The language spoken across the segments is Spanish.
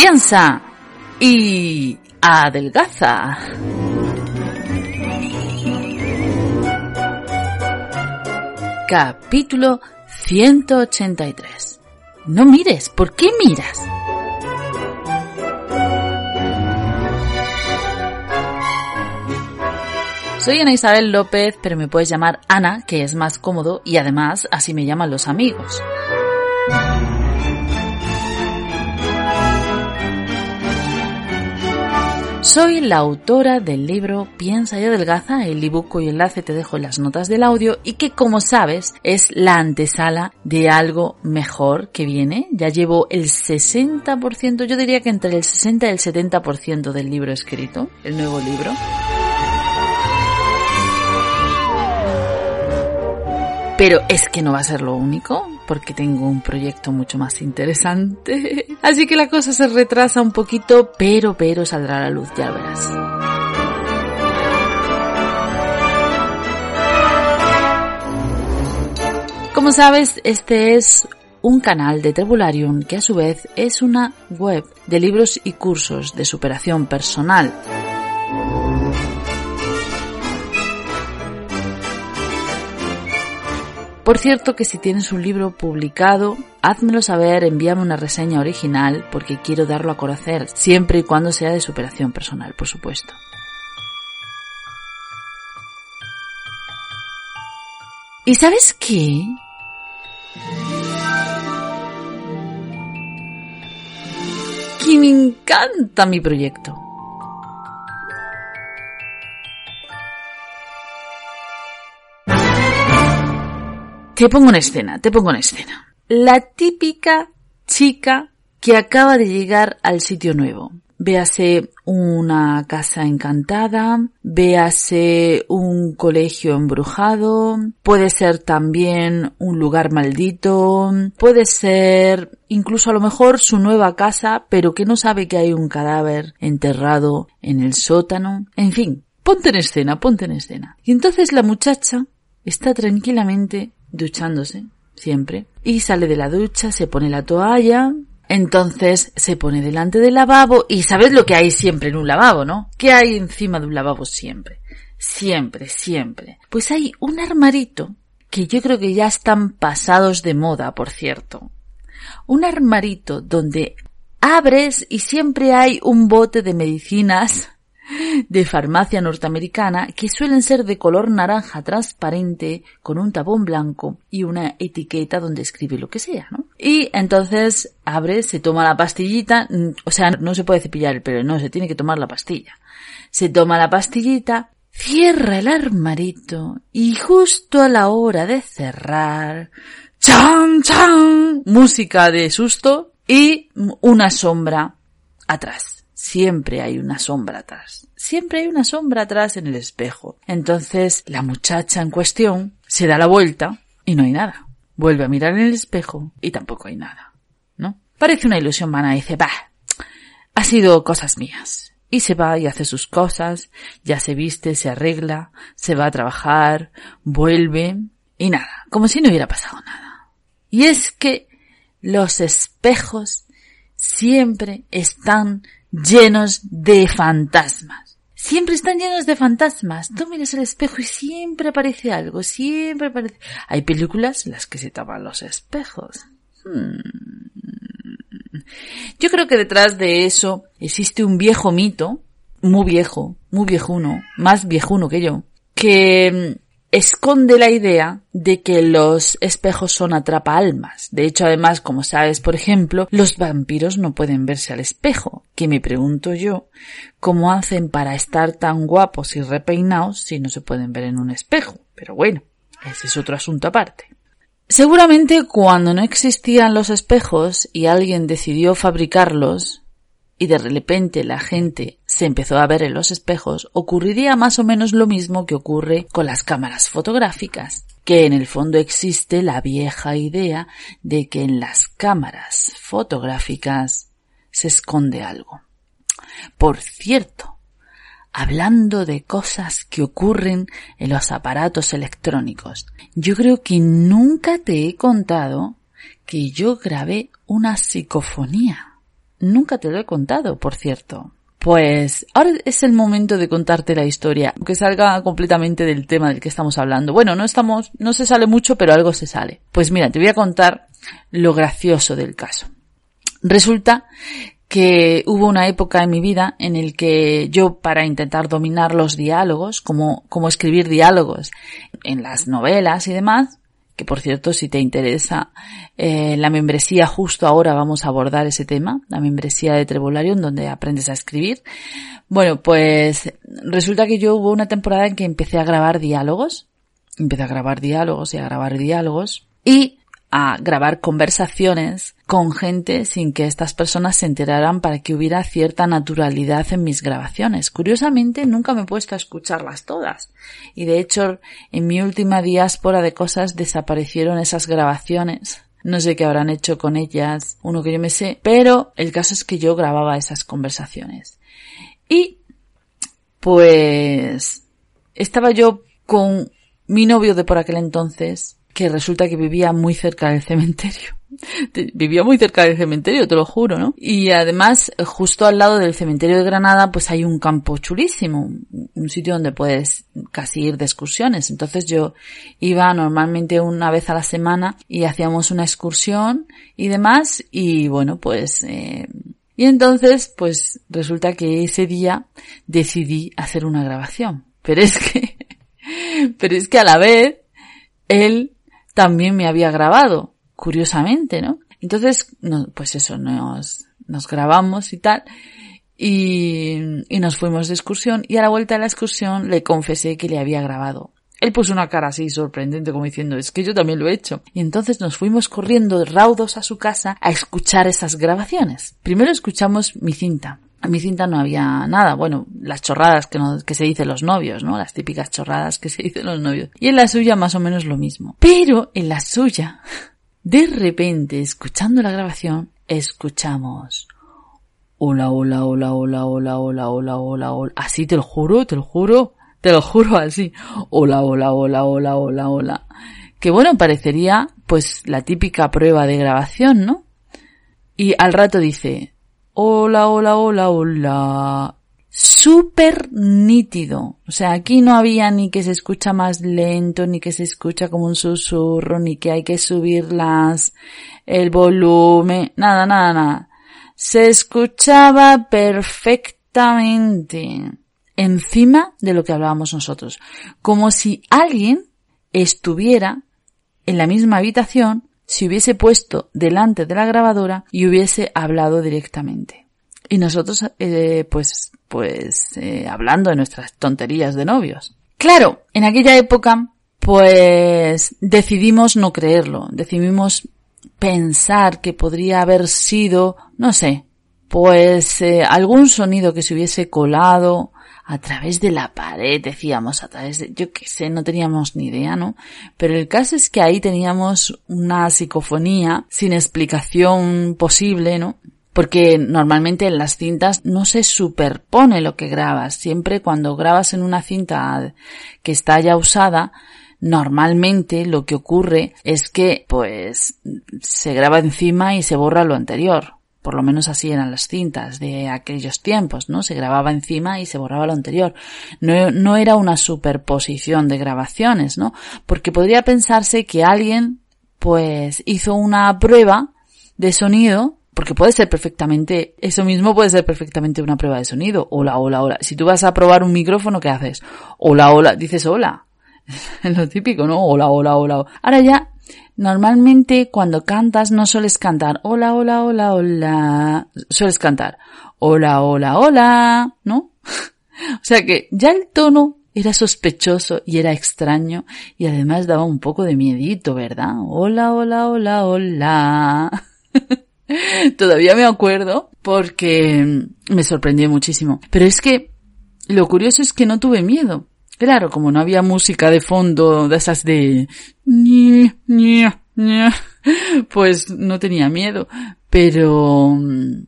piensa y adelgaza. Capítulo 183. No mires, ¿por qué miras? Soy Ana Isabel López, pero me puedes llamar Ana, que es más cómodo, y además así me llaman los amigos. Soy la autora del libro Piensa y adelgaza, el ebook cuyo enlace te dejo en las notas del audio y que como sabes es la antesala de algo mejor que viene. Ya llevo el 60%, yo diría que entre el 60 y el 70% del libro escrito, el nuevo libro. Pero es que no va a ser lo único, porque tengo un proyecto mucho más interesante. Así que la cosa se retrasa un poquito, pero, pero saldrá a la luz, ya verás. Como sabes, este es un canal de Trebularium que a su vez es una web de libros y cursos de superación personal. Por cierto que si tienes un libro publicado, házmelo saber, envíame una reseña original porque quiero darlo a conocer, siempre y cuando sea de superación personal, por supuesto. ¿Y sabes qué? Que me encanta mi proyecto. Te pongo una escena, te pongo una escena. La típica chica que acaba de llegar al sitio nuevo. Véase una casa encantada, véase un colegio embrujado, puede ser también un lugar maldito, puede ser incluso a lo mejor su nueva casa, pero que no sabe que hay un cadáver enterrado en el sótano. En fin, ponte en escena, ponte en escena. Y entonces la muchacha está tranquilamente duchándose, siempre, y sale de la ducha, se pone la toalla, entonces se pone delante del lavabo y sabes lo que hay siempre en un lavabo, ¿no? ¿Qué hay encima de un lavabo siempre? Siempre, siempre. Pues hay un armarito que yo creo que ya están pasados de moda, por cierto. Un armarito donde abres y siempre hay un bote de medicinas de farmacia norteamericana que suelen ser de color naranja transparente con un tapón blanco y una etiqueta donde escribe lo que sea, ¿no? Y entonces abre, se toma la pastillita, mm, o sea, no se puede cepillar el pelo, no, se tiene que tomar la pastilla. Se toma la pastillita, cierra el armarito y justo a la hora de cerrar, ¡chan, chan! Música de susto y una sombra atrás siempre hay una sombra atrás. Siempre hay una sombra atrás en el espejo. Entonces la muchacha en cuestión se da la vuelta y no hay nada. Vuelve a mirar en el espejo y tampoco hay nada. ¿No? Parece una ilusión vana dice, bah, ha sido cosas mías. Y se va y hace sus cosas, ya se viste, se arregla, se va a trabajar, vuelve y nada, como si no hubiera pasado nada. Y es que los espejos siempre están llenos de fantasmas. Siempre están llenos de fantasmas. Tú miras el espejo y siempre aparece algo, siempre aparece. Hay películas en las que se tapan los espejos. Hmm. Yo creo que detrás de eso existe un viejo mito, muy viejo, muy viejuno, más viejuno que yo, que esconde la idea de que los espejos son atrapaalmas. De hecho, además, como sabes, por ejemplo, los vampiros no pueden verse al espejo, que me pregunto yo, ¿cómo hacen para estar tan guapos y repeinados si no se pueden ver en un espejo? Pero bueno, ese es otro asunto aparte. Seguramente cuando no existían los espejos y alguien decidió fabricarlos, y de repente la gente se empezó a ver en los espejos, ocurriría más o menos lo mismo que ocurre con las cámaras fotográficas, que en el fondo existe la vieja idea de que en las cámaras fotográficas se esconde algo. Por cierto, hablando de cosas que ocurren en los aparatos electrónicos, yo creo que nunca te he contado que yo grabé una psicofonía nunca te lo he contado, por cierto. Pues ahora es el momento de contarte la historia, aunque salga completamente del tema del que estamos hablando. Bueno, no estamos, no se sale mucho, pero algo se sale. Pues mira, te voy a contar lo gracioso del caso. Resulta que hubo una época en mi vida en el que yo para intentar dominar los diálogos, como, como escribir diálogos en las novelas y demás, que por cierto, si te interesa eh, la membresía, justo ahora vamos a abordar ese tema, la membresía de Trebolarium, donde aprendes a escribir. Bueno, pues resulta que yo hubo una temporada en que empecé a grabar diálogos, empecé a grabar diálogos y a grabar diálogos, y a grabar conversaciones con gente sin que estas personas se enteraran para que hubiera cierta naturalidad en mis grabaciones. Curiosamente, nunca me he puesto a escucharlas todas. Y de hecho, en mi última diáspora de cosas desaparecieron esas grabaciones. No sé qué habrán hecho con ellas, uno que yo me sé, pero el caso es que yo grababa esas conversaciones. Y, pues, estaba yo con mi novio de por aquel entonces, que resulta que vivía muy cerca del cementerio. Vivía muy cerca del cementerio, te lo juro, ¿no? Y además, justo al lado del cementerio de Granada, pues hay un campo chulísimo, un sitio donde puedes casi ir de excursiones. Entonces yo iba normalmente una vez a la semana y hacíamos una excursión y demás, y bueno, pues, eh, y entonces, pues resulta que ese día decidí hacer una grabación. Pero es que, pero es que a la vez, él también me había grabado, curiosamente, ¿no? Entonces, pues eso, nos, nos grabamos y tal, y, y nos fuimos de excursión, y a la vuelta de la excursión le confesé que le había grabado. Él puso una cara así sorprendente como diciendo, es que yo también lo he hecho. Y entonces nos fuimos corriendo raudos a su casa a escuchar esas grabaciones. Primero escuchamos mi cinta. En mi cinta no había nada, bueno, las chorradas que, no, que se dicen los novios, ¿no? Las típicas chorradas que se dicen los novios. Y en la suya más o menos lo mismo. Pero en la suya, de repente, escuchando la grabación, escuchamos hola, hola, hola, hola, hola, hola, hola, hola, hola. Así te lo juro, te lo juro, te lo juro así. Hola, hola, hola, hola, hola, hola. Que bueno, parecería pues la típica prueba de grabación, ¿no? Y al rato dice, hola, hola, hola, hola. Súper nítido. O sea, aquí no había ni que se escucha más lento, ni que se escucha como un susurro, ni que hay que subir las, el volumen, nada, nada, nada. Se escuchaba perfectamente encima de lo que hablábamos nosotros. Como si alguien estuviera en la misma habitación si hubiese puesto delante de la grabadora y hubiese hablado directamente. Y nosotros, eh, pues, pues, eh, hablando de nuestras tonterías de novios. Claro, en aquella época, pues, decidimos no creerlo. Decidimos pensar que podría haber sido, no sé, pues, eh, algún sonido que se hubiese colado a través de la pared, decíamos, a través de, yo qué sé, no teníamos ni idea, ¿no? Pero el caso es que ahí teníamos una psicofonía sin explicación posible, ¿no? Porque normalmente en las cintas no se superpone lo que grabas. Siempre cuando grabas en una cinta que está ya usada, normalmente lo que ocurre es que pues se graba encima y se borra lo anterior por lo menos así eran las cintas de aquellos tiempos, ¿no? Se grababa encima y se borraba lo anterior. No, no era una superposición de grabaciones, ¿no? Porque podría pensarse que alguien, pues, hizo una prueba de sonido porque puede ser perfectamente, eso mismo puede ser perfectamente una prueba de sonido. Hola, hola, hola. Si tú vas a probar un micrófono, ¿qué haces? Hola, hola, dices hola. Es lo típico, ¿no? Hola, hola, hola. Ahora ya Normalmente cuando cantas no sueles cantar hola, hola, hola, hola. Sueles cantar hola, hola, hola, ¿no? o sea que ya el tono era sospechoso y era extraño y además daba un poco de miedito, ¿verdad? Hola, hola, hola, hola. Todavía me acuerdo porque me sorprendió muchísimo. Pero es que lo curioso es que no tuve miedo. Claro, como no había música de fondo de esas de... Pues no tenía miedo. Pero... Mm,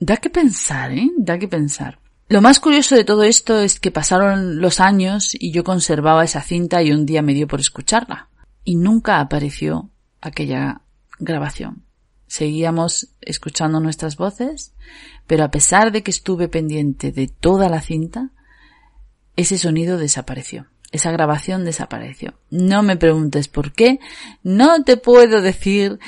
da que pensar, ¿eh? Da que pensar. Lo más curioso de todo esto es que pasaron los años y yo conservaba esa cinta y un día me dio por escucharla. Y nunca apareció aquella grabación. Seguíamos escuchando nuestras voces, pero a pesar de que estuve pendiente de toda la cinta, ese sonido desapareció. Esa grabación desapareció. No me preguntes por qué. No te puedo decir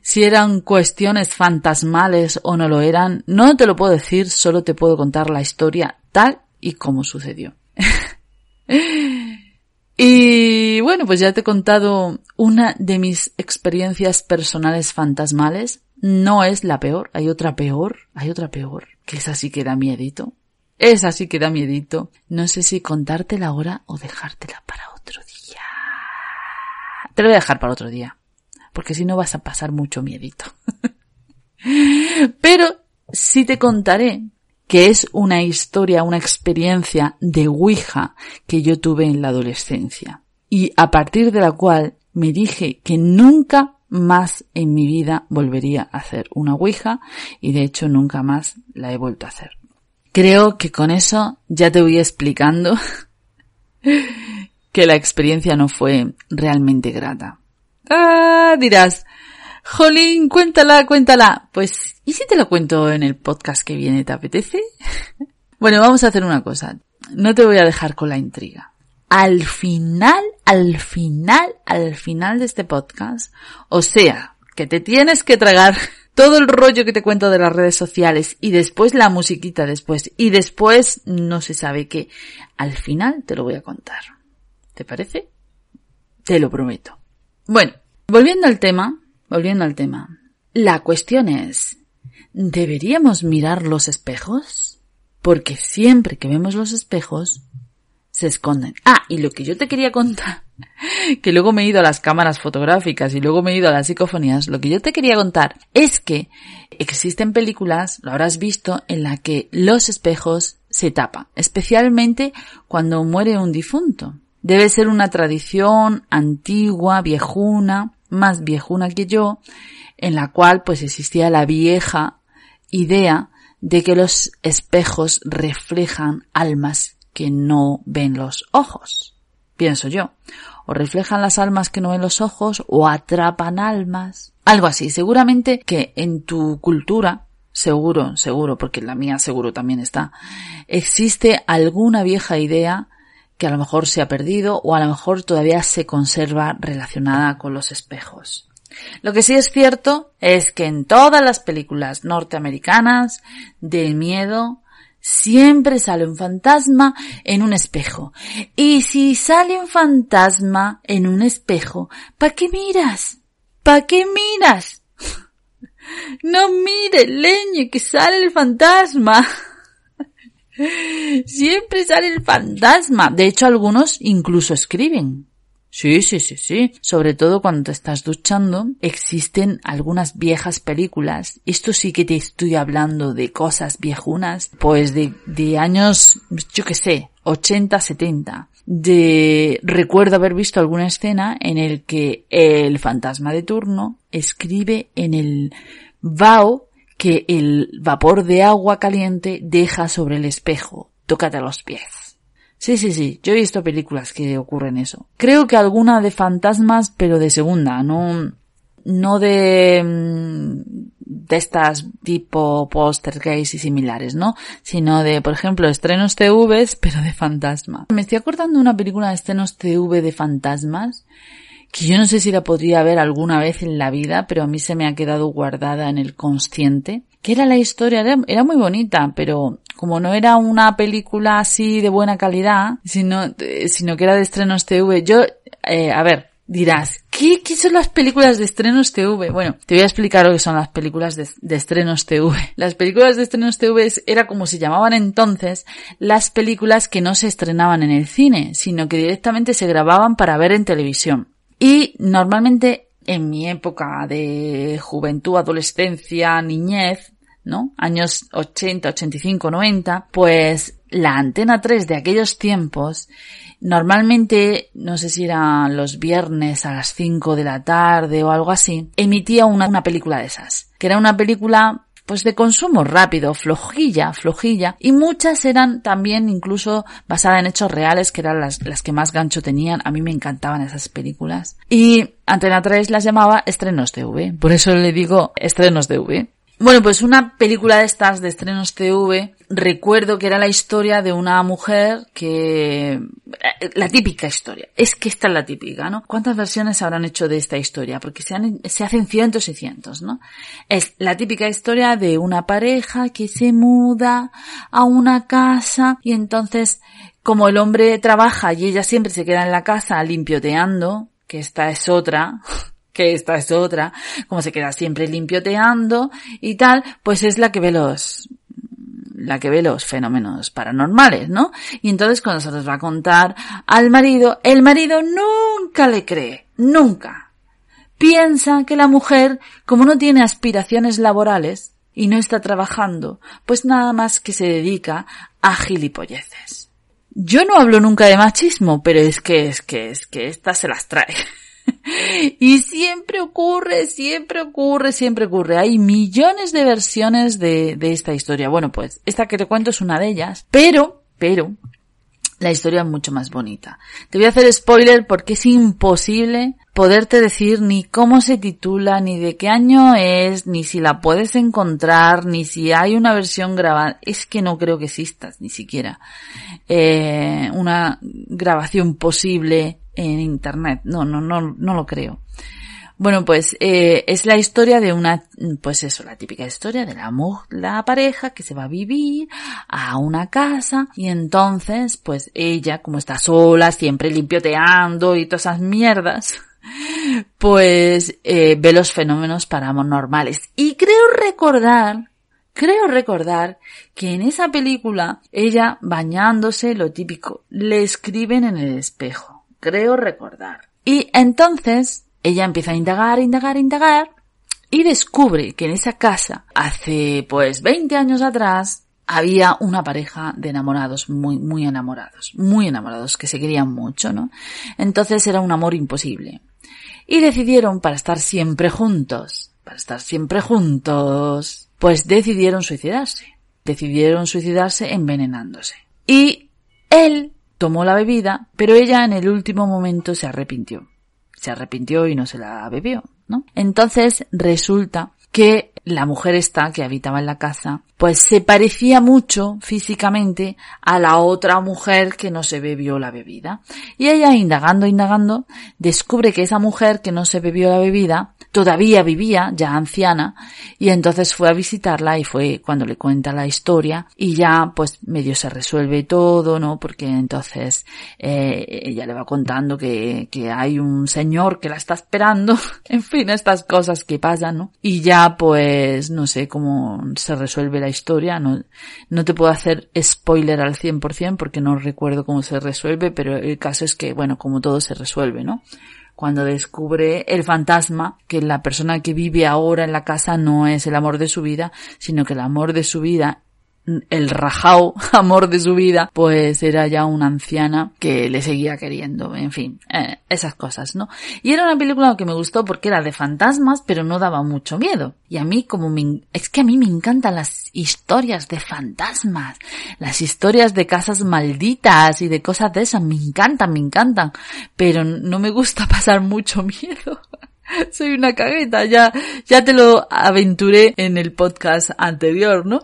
si eran cuestiones fantasmales o no lo eran. No te lo puedo decir, solo te puedo contar la historia tal y como sucedió. y bueno, pues ya te he contado una de mis experiencias personales fantasmales. No es la peor, hay otra peor, hay otra peor, que es así que da miedito. Es así que da miedito. No sé si contártela ahora o dejártela para otro día. Te lo voy a dejar para otro día. Porque si no vas a pasar mucho miedito. Pero sí te contaré que es una historia, una experiencia de Ouija que yo tuve en la adolescencia. Y a partir de la cual me dije que nunca más en mi vida volvería a hacer una Ouija y de hecho nunca más la he vuelto a hacer. Creo que con eso ya te voy explicando que la experiencia no fue realmente grata. Ah, dirás, Jolín, cuéntala, cuéntala. Pues, ¿y si te lo cuento en el podcast que viene, te apetece? bueno, vamos a hacer una cosa. No te voy a dejar con la intriga. Al final, al final, al final de este podcast, o sea, que te tienes que tragar todo el rollo que te cuento de las redes sociales y después la musiquita después y después no se sabe qué. Al final te lo voy a contar. ¿Te parece? Te lo prometo. Bueno, volviendo al tema, volviendo al tema. La cuestión es, ¿deberíamos mirar los espejos? Porque siempre que vemos los espejos, se esconden. Ah, y lo que yo te quería contar, que luego me he ido a las cámaras fotográficas y luego me he ido a las psicofonías, lo que yo te quería contar es que existen películas, lo habrás visto, en la que los espejos se tapan, especialmente cuando muere un difunto. Debe ser una tradición antigua, viejuna, más viejuna que yo, en la cual pues existía la vieja idea de que los espejos reflejan almas que no ven los ojos, pienso yo. O reflejan las almas que no ven los ojos, o atrapan almas. Algo así. Seguramente que en tu cultura, seguro, seguro, porque la mía seguro también está, existe alguna vieja idea que a lo mejor se ha perdido o a lo mejor todavía se conserva relacionada con los espejos. Lo que sí es cierto es que en todas las películas norteamericanas del miedo Siempre sale un fantasma en un espejo. Y si sale un fantasma en un espejo, ¿pa' qué miras? ¿Pa' qué miras? No mire, leñe, que sale el fantasma. Siempre sale el fantasma. De hecho, algunos incluso escriben. Sí, sí, sí, sí. Sobre todo cuando te estás duchando, existen algunas viejas películas. Esto sí que te estoy hablando de cosas viejunas, pues de, de años, yo qué sé, 80, 70. De, recuerdo haber visto alguna escena en el que el fantasma de turno escribe en el vaho que el vapor de agua caliente deja sobre el espejo. Tócate los pies. Sí, sí, sí. Yo he visto películas que ocurren eso. Creo que alguna de fantasmas, pero de segunda, no, no de, mm, de estas tipo póster gays y similares, ¿no? Sino de, por ejemplo, estrenos TV, pero de fantasma. Me estoy acordando de una película de estrenos TV de fantasmas que yo no sé si la podría ver alguna vez en la vida, pero a mí se me ha quedado guardada en el consciente. Que era la historia, era muy bonita, pero como no era una película así de buena calidad, sino, eh, sino que era de estrenos TV, yo, eh, a ver, dirás, ¿qué, ¿qué son las películas de estrenos TV? Bueno, te voy a explicar lo que son las películas de, de estrenos TV. Las películas de estrenos TV era como se llamaban entonces las películas que no se estrenaban en el cine, sino que directamente se grababan para ver en televisión. Y normalmente en mi época de juventud, adolescencia, niñez, ¿no? Años 80, 85, 90, pues la antena 3 de aquellos tiempos, normalmente, no sé si eran los viernes a las 5 de la tarde o algo así, emitía una, una película de esas, que era una película pues de consumo rápido, flojilla, flojilla, y muchas eran también incluso basadas en hechos reales, que eran las, las que más gancho tenían. A mí me encantaban esas películas. Y Antena 3 las llamaba estrenos TV. Por eso le digo estrenos TV. Bueno, pues una película de estas de estrenos TV, recuerdo que era la historia de una mujer que... La típica historia. Es que esta es la típica, ¿no? ¿Cuántas versiones habrán hecho de esta historia? Porque se, se hacen cientos y cientos, ¿no? Es la típica historia de una pareja que se muda a una casa y entonces, como el hombre trabaja y ella siempre se queda en la casa limpioteando, que esta es otra, que esta es otra, como se queda siempre limpioteando y tal, pues es la que ve los, la que ve los fenómenos paranormales, ¿no? Y entonces cuando se los va a contar al marido, el marido nunca le cree, nunca. Piensa que la mujer, como no tiene aspiraciones laborales y no está trabajando, pues nada más que se dedica a gilipolleces. Yo no hablo nunca de machismo, pero es que, es que, es que esta se las trae. y siempre ocurre, siempre ocurre, siempre ocurre. Hay millones de versiones de, esta historia. Bueno, pues esta que te cuento es una de ellas, pero, pero, la historia es mucho más bonita. Te voy a hacer spoiler porque es imposible poderte decir ni cómo se titula, ni de qué año es, ni si la puedes encontrar, ni si hay una versión grabada. Es que no creo que exista ni siquiera eh, una grabación posible en internet. No, no, no, no lo creo. Bueno, pues eh, es la historia de una, pues eso, la típica historia de la, la pareja que se va a vivir a una casa y entonces, pues ella, como está sola, siempre limpioteando y todas esas mierdas, pues eh, ve los fenómenos paranormales. Y creo recordar, creo recordar que en esa película ella bañándose, lo típico, le escriben en el espejo. Creo recordar. Y entonces ella empieza a indagar, indagar, indagar y descubre que en esa casa, hace pues 20 años atrás, había una pareja de enamorados, muy, muy enamorados, muy enamorados, que se querían mucho, ¿no? Entonces era un amor imposible. Y decidieron, para estar siempre juntos, para estar siempre juntos, pues decidieron suicidarse. Decidieron suicidarse envenenándose. Y él tomó la bebida, pero ella en el último momento se arrepintió se arrepintió y no se la bebió, ¿no? Entonces resulta que la mujer esta que habitaba en la casa, pues se parecía mucho físicamente a la otra mujer que no se bebió la bebida. Y ella, indagando, indagando, descubre que esa mujer que no se bebió la bebida todavía vivía, ya anciana, y entonces fue a visitarla y fue cuando le cuenta la historia y ya pues medio se resuelve todo, ¿no? Porque entonces eh, ella le va contando que, que hay un señor que la está esperando, en fin, estas cosas que pasan, ¿no? Y ya pues no sé cómo se resuelve la historia, no, no te puedo hacer spoiler al 100% porque no recuerdo cómo se resuelve, pero el caso es que, bueno, como todo se resuelve, ¿no? Cuando descubre el fantasma que la persona que vive ahora en la casa no es el amor de su vida, sino que el amor de su vida el rajao amor de su vida, pues era ya una anciana que le seguía queriendo, en fin, eh, esas cosas, ¿no? Y era una película que me gustó porque era de fantasmas, pero no daba mucho miedo. Y a mí como me, es que a mí me encantan las historias de fantasmas, las historias de casas malditas y de cosas de esas, me encantan, me encantan, pero no me gusta pasar mucho miedo. Soy una cagueta, ya, ya te lo aventuré en el podcast anterior, ¿no?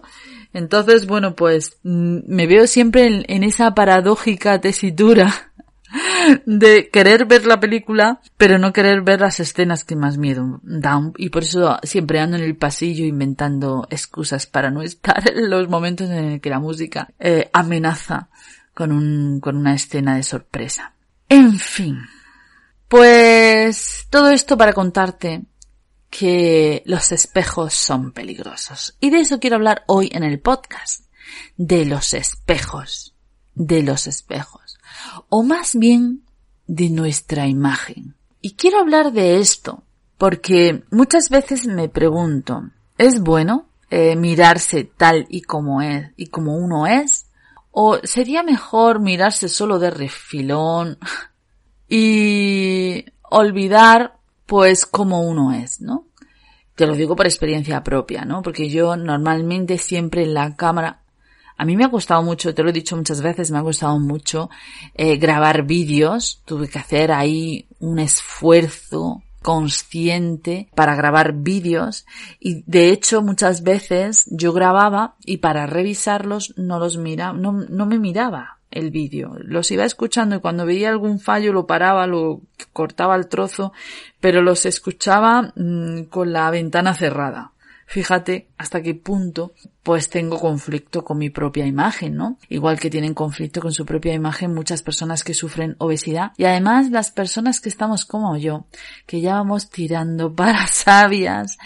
Entonces, bueno, pues mm, me veo siempre en, esa paradójica tesitura de querer ver la película, pero no querer ver las escenas que más miedo dan. Y por eso siempre ando en el pasillo inventando excusas para no estar en los momentos en que la música eh, amenaza con, un, con una escena de sorpresa. En fin. Pues todo esto para contarte que los espejos son peligrosos. Y de eso quiero hablar hoy en el podcast. De los espejos. De los espejos. O más bien de nuestra imagen. Y quiero hablar de esto porque muchas veces me pregunto, ¿es bueno eh, mirarse tal y como es y como uno es? ¿O sería mejor mirarse solo de refilón y olvidar pues como uno es, ¿no? Te lo digo por experiencia propia, ¿no? Porque yo normalmente siempre en la cámara, a mí me ha costado mucho, te lo he dicho muchas veces, me ha costado mucho eh, grabar vídeos. Tuve que hacer ahí un esfuerzo consciente para grabar vídeos y de hecho muchas veces yo grababa y para revisarlos no los mira, no, no me miraba el vídeo. Los iba escuchando y cuando veía algún fallo lo paraba, lo cortaba el trozo, pero los escuchaba mm, con la ventana cerrada. Fíjate hasta qué punto pues tengo conflicto con mi propia imagen, ¿no? Igual que tienen conflicto con su propia imagen muchas personas que sufren obesidad y además las personas que estamos como yo, que ya vamos tirando para sabias,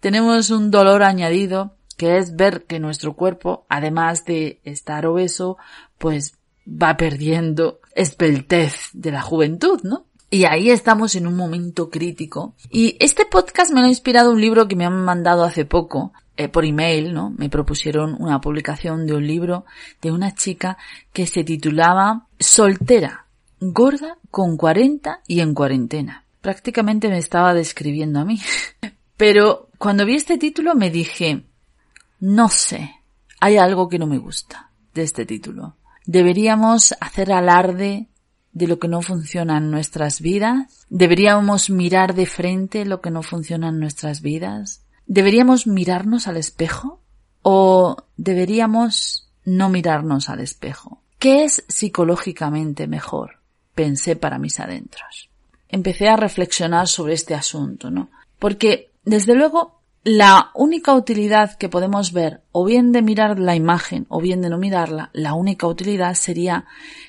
tenemos un dolor añadido que es ver que nuestro cuerpo, además de estar obeso, pues va perdiendo espeltez de la juventud, ¿no? Y ahí estamos en un momento crítico. Y este podcast me lo ha inspirado un libro que me han mandado hace poco, eh, por email, ¿no? Me propusieron una publicación de un libro de una chica que se titulaba Soltera, gorda, con 40 y en cuarentena. Prácticamente me estaba describiendo a mí. Pero cuando vi este título me dije, no sé, hay algo que no me gusta de este título. Deberíamos hacer alarde de lo que no funciona en nuestras vidas? ¿Deberíamos mirar de frente lo que no funciona en nuestras vidas? ¿Deberíamos mirarnos al espejo? ¿O deberíamos no mirarnos al espejo? ¿Qué es psicológicamente mejor? Pensé para mis adentros. Empecé a reflexionar sobre este asunto, ¿no? Porque, desde luego, la única utilidad que podemos ver, o bien de mirar la imagen, o bien de no mirarla, la única utilidad sería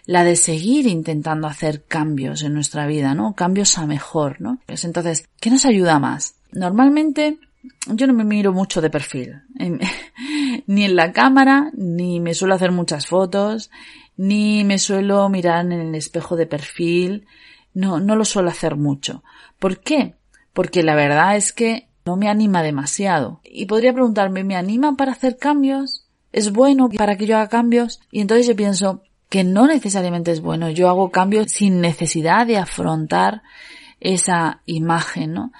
la de seguir intentando hacer cambios en nuestra vida, ¿no? Cambios a mejor, ¿no? Pues entonces, ¿qué nos ayuda más? Normalmente, yo no me miro mucho de perfil, ni en la cámara, ni me suelo hacer muchas fotos, ni me suelo mirar en el espejo de perfil, no, no lo suelo hacer mucho. ¿Por qué? Porque la verdad es que no me anima demasiado. Y podría preguntarme, ¿me anima para hacer cambios? ¿Es bueno para que yo haga cambios? Y entonces yo pienso que no necesariamente es bueno. Yo hago cambios sin necesidad de afrontar esa imagen, ¿no?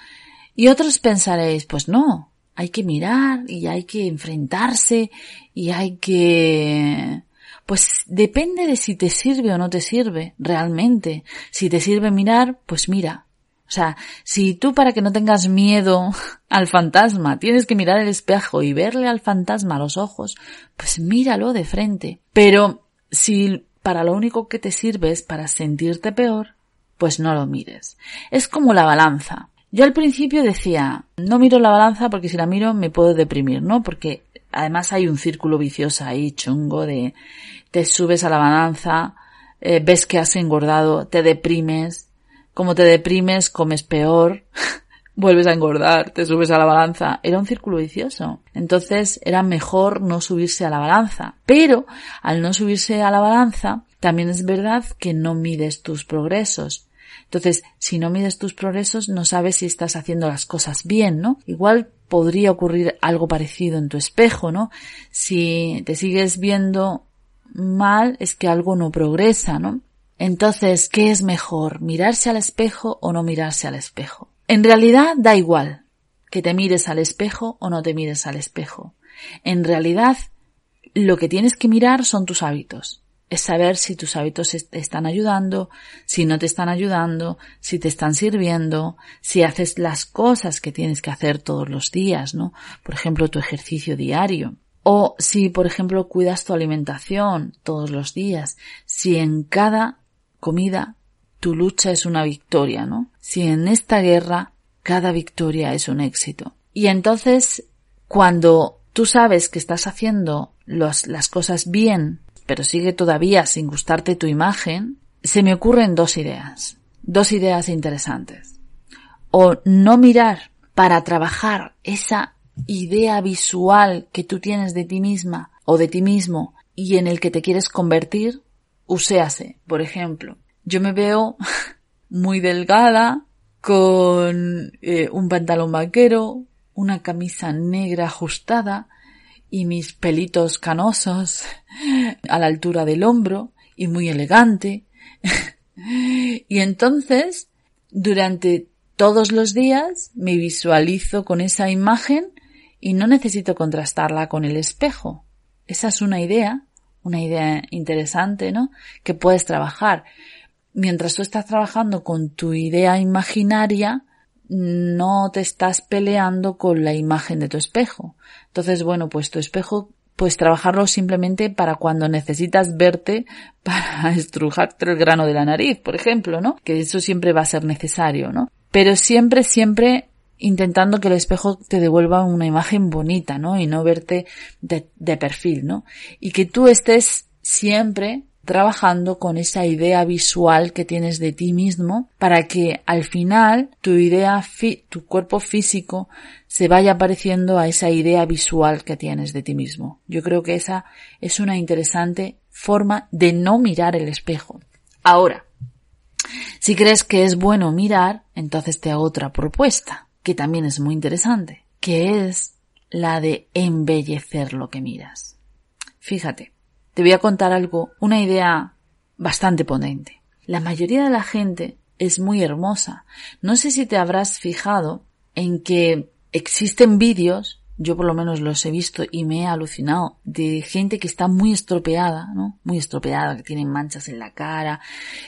Y otros pensaréis, pues no, hay que mirar y hay que enfrentarse y hay que... Pues depende de si te sirve o no te sirve, realmente. Si te sirve mirar, pues mira. O sea, si tú para que no tengas miedo al fantasma tienes que mirar el espejo y verle al fantasma a los ojos, pues míralo de frente. Pero si para lo único que te sirve es para sentirte peor, pues no lo mires. Es como la balanza. Yo al principio decía, no miro la balanza porque si la miro me puedo deprimir, ¿no? Porque además hay un círculo vicioso ahí, chungo, de te subes a la balanza, eh, ves que has engordado, te deprimes, como te deprimes, comes peor, vuelves a engordar, te subes a la balanza. Era un círculo vicioso. Entonces era mejor no subirse a la balanza. Pero al no subirse a la balanza, también es verdad que no mides tus progresos. Entonces, si no mides tus progresos, no sabes si estás haciendo las cosas bien, ¿no? Igual podría ocurrir algo parecido en tu espejo, ¿no? Si te sigues viendo mal, es que algo no progresa, ¿no? Entonces, ¿qué es mejor? ¿Mirarse al espejo o no mirarse al espejo? En realidad da igual que te mires al espejo o no te mires al espejo. En realidad, lo que tienes que mirar son tus hábitos. Es saber si tus hábitos te están ayudando, si no te están ayudando, si te están sirviendo, si haces las cosas que tienes que hacer todos los días, ¿no? Por ejemplo, tu ejercicio diario. O si, por ejemplo, cuidas tu alimentación todos los días, si en cada comida, tu lucha es una victoria, ¿no? Si en esta guerra cada victoria es un éxito. Y entonces, cuando tú sabes que estás haciendo las cosas bien, pero sigue todavía sin gustarte tu imagen, se me ocurren dos ideas, dos ideas interesantes. O no mirar para trabajar esa idea visual que tú tienes de ti misma o de ti mismo y en el que te quieres convertir, uséase, por ejemplo, yo me veo muy delgada, con eh, un pantalón vaquero, una camisa negra ajustada y mis pelitos canosos a la altura del hombro y muy elegante. y entonces, durante todos los días me visualizo con esa imagen y no necesito contrastarla con el espejo. Esa es una idea, una idea interesante, ¿no? Que puedes trabajar. Mientras tú estás trabajando con tu idea imaginaria, no te estás peleando con la imagen de tu espejo. Entonces, bueno, pues tu espejo, pues trabajarlo simplemente para cuando necesitas verte para estrujarte el grano de la nariz, por ejemplo, ¿no? Que eso siempre va a ser necesario, ¿no? Pero siempre, siempre intentando que el espejo te devuelva una imagen bonita, ¿no? Y no verte de, perfil, ¿no? Y que tú estés siempre trabajando con esa idea visual que tienes de ti mismo para que al final tu idea, tu cuerpo físico se vaya pareciendo a esa idea visual que tienes de ti mismo. Yo creo que esa es una interesante forma de no mirar el espejo. Ahora, si crees que es bueno mirar, entonces te hago otra propuesta que también es muy interesante, que es la de embellecer lo que miras. Fíjate, te voy a contar algo, una idea bastante potente. La mayoría de la gente es muy hermosa. No sé si te habrás fijado en que existen vídeos yo por lo menos los he visto y me he alucinado de gente que está muy estropeada, ¿no? Muy estropeada, que tienen manchas en la cara,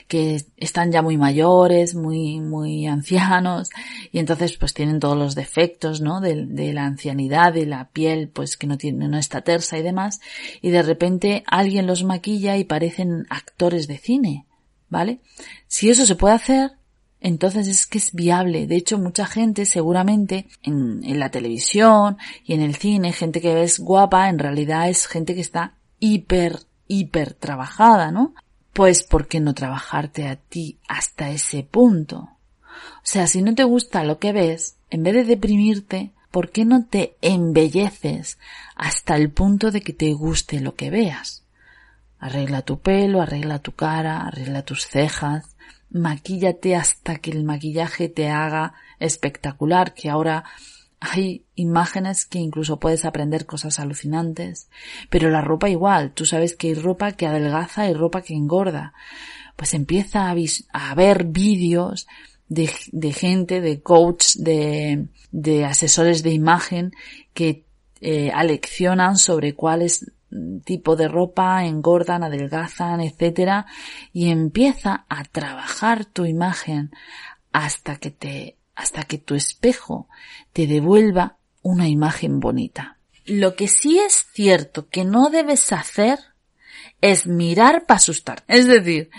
que están ya muy mayores, muy, muy ancianos, y entonces pues tienen todos los defectos, ¿no? De, de la ancianidad, de la piel, pues que no tiene, no está tersa y demás, y de repente alguien los maquilla y parecen actores de cine, ¿vale? Si eso se puede hacer, entonces es que es viable. De hecho, mucha gente seguramente en, la televisión y en el cine, gente que ves guapa, en realidad es gente que está hiper, hiper trabajada, ¿no? Pues ¿por qué no trabajarte a ti hasta ese punto? O sea, si no te gusta lo que ves, en vez de deprimirte, ¿por qué no te embelleces hasta el punto de que te guste lo que veas? Arregla tu pelo, arregla tu cara, arregla tus cejas, maquíllate hasta que el maquillaje te haga espectacular, que ahora hay imágenes que incluso puedes aprender cosas alucinantes. Pero la ropa igual, tú sabes que hay ropa que adelgaza y ropa que engorda. Pues empieza a, ver vídeos de, gente, de coach, de, asesores de imagen que eh, aleccionan sobre cuáles tipo de ropa, engordan, adelgazan, etcétera, y empieza a trabajar tu imagen hasta que te, hasta que tu espejo te devuelva una imagen bonita. Lo que sí es cierto que no debes hacer es mirar para asustar. Es decir,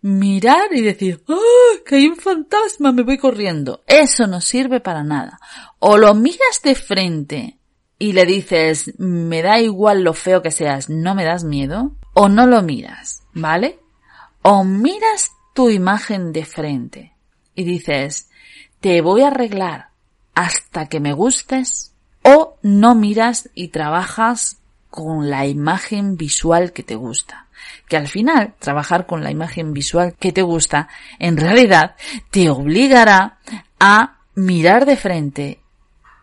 mirar y decir, ¡Oh, que hay un fantasma! Me voy corriendo. Eso no sirve para nada. O lo miras de frente y le dices, me da igual lo feo que seas, no me das miedo, o no lo miras, ¿vale? O miras tu imagen de frente y dices, te voy a arreglar hasta que me gustes, o no miras y trabajas con la imagen visual que te gusta. Que al final, trabajar con la imagen visual que te gusta, en realidad, te obligará a mirar de frente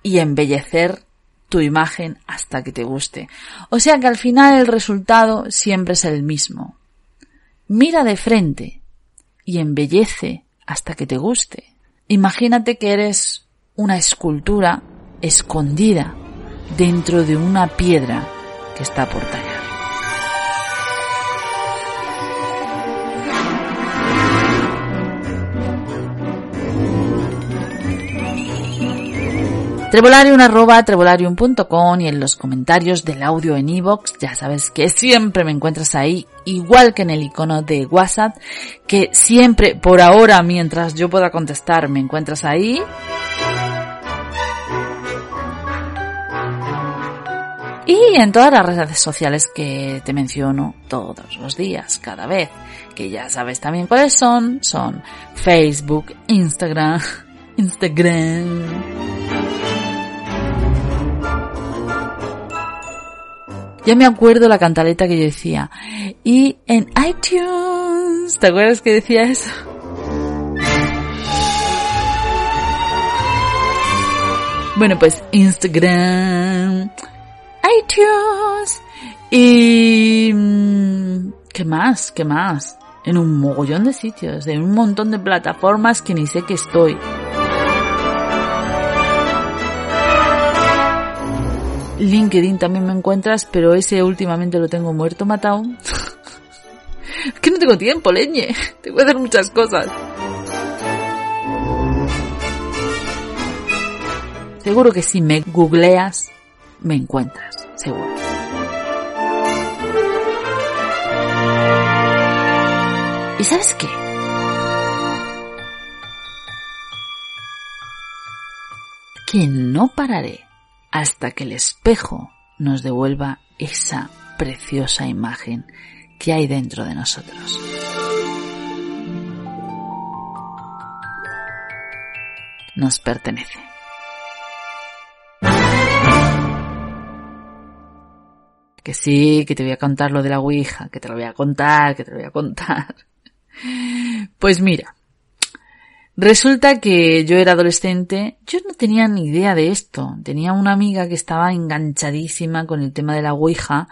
y embellecer tu imagen hasta que te guste. O sea que al final el resultado siempre es el mismo. Mira de frente y embellece hasta que te guste. Imagínate que eres una escultura escondida dentro de una piedra que está por tallar. trevolarium.com y en los comentarios del audio en iVoox, ya sabes que siempre me encuentras ahí, igual que en el icono de WhatsApp, que siempre, por ahora, mientras yo pueda contestar, me encuentras ahí. Y en todas las redes sociales que te menciono todos los días, cada vez, que ya sabes también cuáles son, son Facebook, Instagram, Instagram. Ya me acuerdo la cantaleta que yo decía. Y en iTunes, ¿te acuerdas que decía eso? Bueno, pues Instagram, iTunes y... Mm, ¿Qué más? ¿Qué más? En un mogollón de sitios, de un montón de plataformas que ni sé que estoy. LinkedIn también me encuentras, pero ese últimamente lo tengo muerto, matado. es que no tengo tiempo, leñe. Tengo que hacer muchas cosas. Seguro que si me googleas, me encuentras, seguro. ¿Y sabes qué? Que no pararé hasta que el espejo nos devuelva esa preciosa imagen que hay dentro de nosotros. Nos pertenece. Que sí, que te voy a contar lo de la Ouija, que te lo voy a contar, que te lo voy a contar. Pues mira, resulta que yo era adolescente, yo no tenía ni idea de esto. Tenía una amiga que estaba enganchadísima con el tema de la Ouija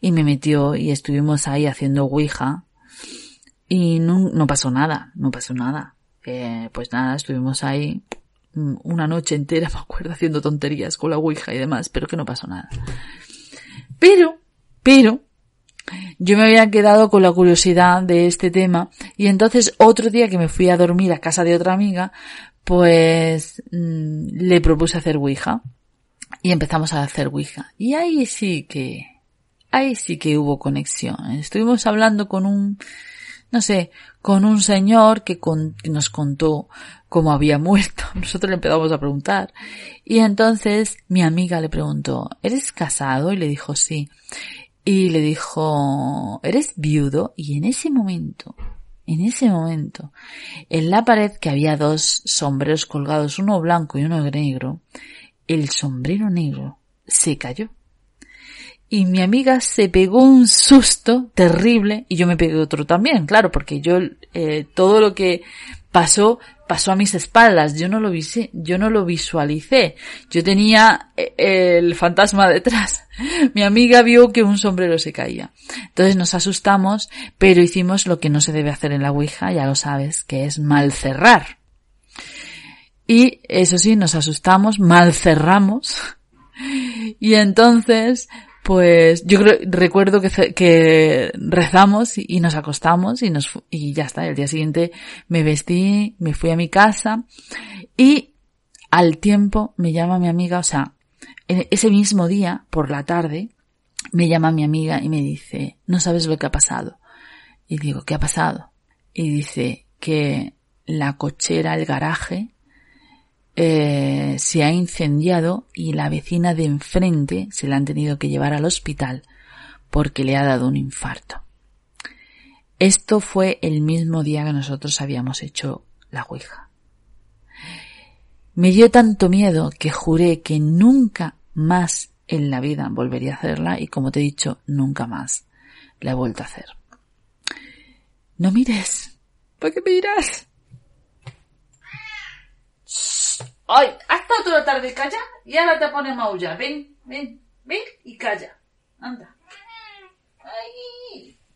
y me metió y estuvimos ahí haciendo Ouija y no, pasó nada, no pasó nada. pues nada, estuvimos ahí una noche entera, me acuerdo, haciendo tonterías con la Ouija y demás, pero que no pasó nada. Pero, pero, yo me había quedado con la curiosidad de este tema y entonces otro día que me fui a dormir a casa de otra amiga, pues mm, le propuse hacer Ouija y empezamos a hacer Ouija. Y ahí sí que, ahí sí que hubo conexión. Estuvimos hablando con un, no sé, con un señor que, que nos contó cómo había muerto. Nosotros le empezamos a preguntar. Y entonces mi amiga le preguntó, ¿eres casado? Y le dijo sí y le dijo, ¿eres viudo? Y en ese momento, en ese momento, en la pared que había dos sombreros colgados, uno blanco y uno negro, el sombrero negro se cayó. Y mi amiga se pegó un susto terrible y yo me pegué otro también, claro, porque yo eh, todo lo que pasó pasó a mis espaldas, yo no lo vi, yo no lo visualicé, yo tenía eh, el fantasma detrás. Mi amiga vio que un sombrero se caía. Entonces nos asustamos, pero hicimos lo que no se debe hacer en la Ouija, ya lo sabes, que es mal cerrar. Y eso sí, nos asustamos, mal cerramos. Y entonces pues yo creo, recuerdo que, que rezamos y, nos acostamos y nos, y ya está. El día siguiente me vestí, me fui a mi casa y al tiempo me llama mi amiga, o sea, ese mismo día, por la tarde, me llama mi amiga y me dice, no sabes lo que ha pasado. Y digo, ¿qué ha pasado? Y dice que la cochera, el garaje, eh, se ha incendiado y la vecina de enfrente se la han tenido que llevar al hospital porque le ha dado un infarto. Esto fue el mismo día que nosotros habíamos hecho la Ouija. Me dio tanto miedo que juré que nunca más en la vida volvería a hacerla y como te he dicho, nunca más la he vuelto a hacer. No mires. ¿Por qué miras? Ay, has estado toda la tarde calla y ahora te pones maullar. Ven, ven, ven y calla. Anda. Ay.